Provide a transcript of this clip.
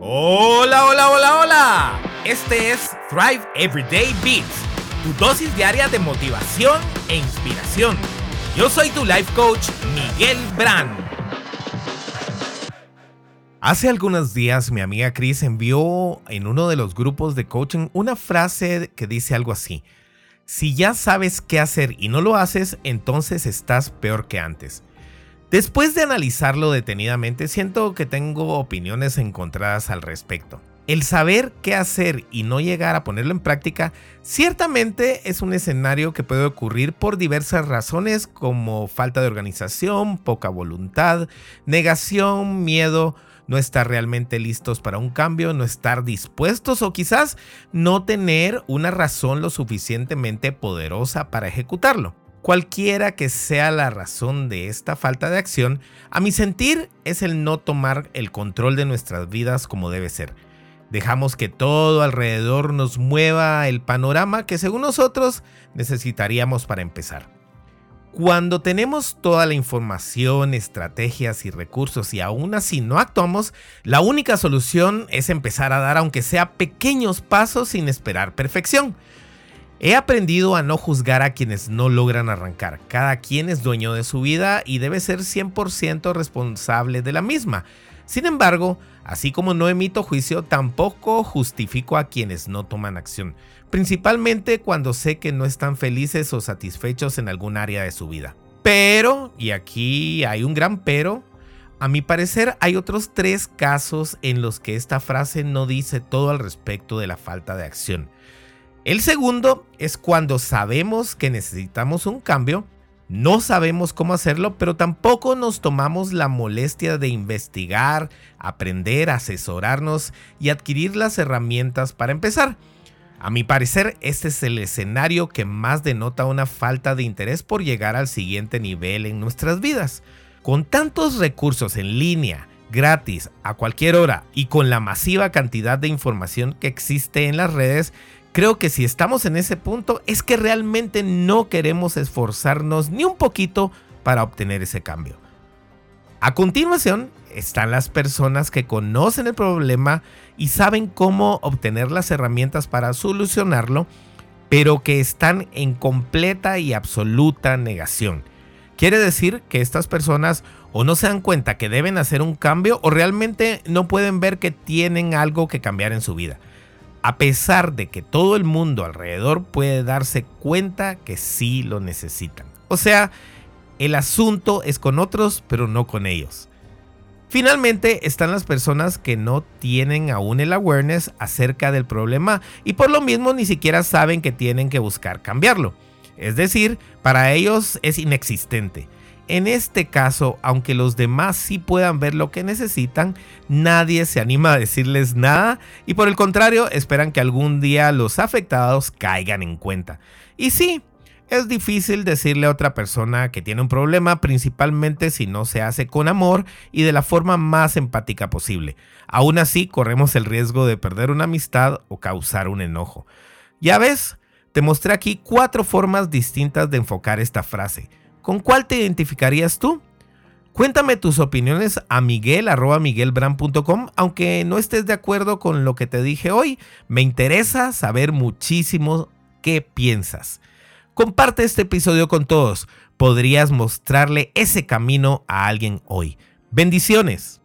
Hola, hola, hola, hola. Este es Thrive Everyday Beats, tu dosis diaria de motivación e inspiración. Yo soy tu life coach, Miguel Brand. Hace algunos días mi amiga Chris envió en uno de los grupos de coaching una frase que dice algo así. Si ya sabes qué hacer y no lo haces, entonces estás peor que antes. Después de analizarlo detenidamente, siento que tengo opiniones encontradas al respecto. El saber qué hacer y no llegar a ponerlo en práctica ciertamente es un escenario que puede ocurrir por diversas razones como falta de organización, poca voluntad, negación, miedo, no estar realmente listos para un cambio, no estar dispuestos o quizás no tener una razón lo suficientemente poderosa para ejecutarlo. Cualquiera que sea la razón de esta falta de acción, a mi sentir es el no tomar el control de nuestras vidas como debe ser. Dejamos que todo alrededor nos mueva el panorama que según nosotros necesitaríamos para empezar. Cuando tenemos toda la información, estrategias y recursos y aún así no actuamos, la única solución es empezar a dar aunque sea pequeños pasos sin esperar perfección. He aprendido a no juzgar a quienes no logran arrancar. Cada quien es dueño de su vida y debe ser 100% responsable de la misma. Sin embargo, así como no emito juicio, tampoco justifico a quienes no toman acción, principalmente cuando sé que no están felices o satisfechos en algún área de su vida. Pero, y aquí hay un gran pero, a mi parecer hay otros tres casos en los que esta frase no dice todo al respecto de la falta de acción. El segundo es cuando sabemos que necesitamos un cambio, no sabemos cómo hacerlo, pero tampoco nos tomamos la molestia de investigar, aprender, asesorarnos y adquirir las herramientas para empezar. A mi parecer, este es el escenario que más denota una falta de interés por llegar al siguiente nivel en nuestras vidas. Con tantos recursos en línea, gratis, a cualquier hora y con la masiva cantidad de información que existe en las redes, Creo que si estamos en ese punto es que realmente no queremos esforzarnos ni un poquito para obtener ese cambio. A continuación están las personas que conocen el problema y saben cómo obtener las herramientas para solucionarlo, pero que están en completa y absoluta negación. Quiere decir que estas personas o no se dan cuenta que deben hacer un cambio o realmente no pueden ver que tienen algo que cambiar en su vida a pesar de que todo el mundo alrededor puede darse cuenta que sí lo necesitan. O sea, el asunto es con otros, pero no con ellos. Finalmente están las personas que no tienen aún el awareness acerca del problema y por lo mismo ni siquiera saben que tienen que buscar cambiarlo. Es decir, para ellos es inexistente. En este caso, aunque los demás sí puedan ver lo que necesitan, nadie se anima a decirles nada y por el contrario esperan que algún día los afectados caigan en cuenta. Y sí, es difícil decirle a otra persona que tiene un problema, principalmente si no se hace con amor y de la forma más empática posible. Aún así, corremos el riesgo de perder una amistad o causar un enojo. Ya ves, te mostré aquí cuatro formas distintas de enfocar esta frase. ¿Con cuál te identificarías tú? Cuéntame tus opiniones a miguel.miguelbran.com, aunque no estés de acuerdo con lo que te dije hoy, me interesa saber muchísimo qué piensas. Comparte este episodio con todos, podrías mostrarle ese camino a alguien hoy. Bendiciones.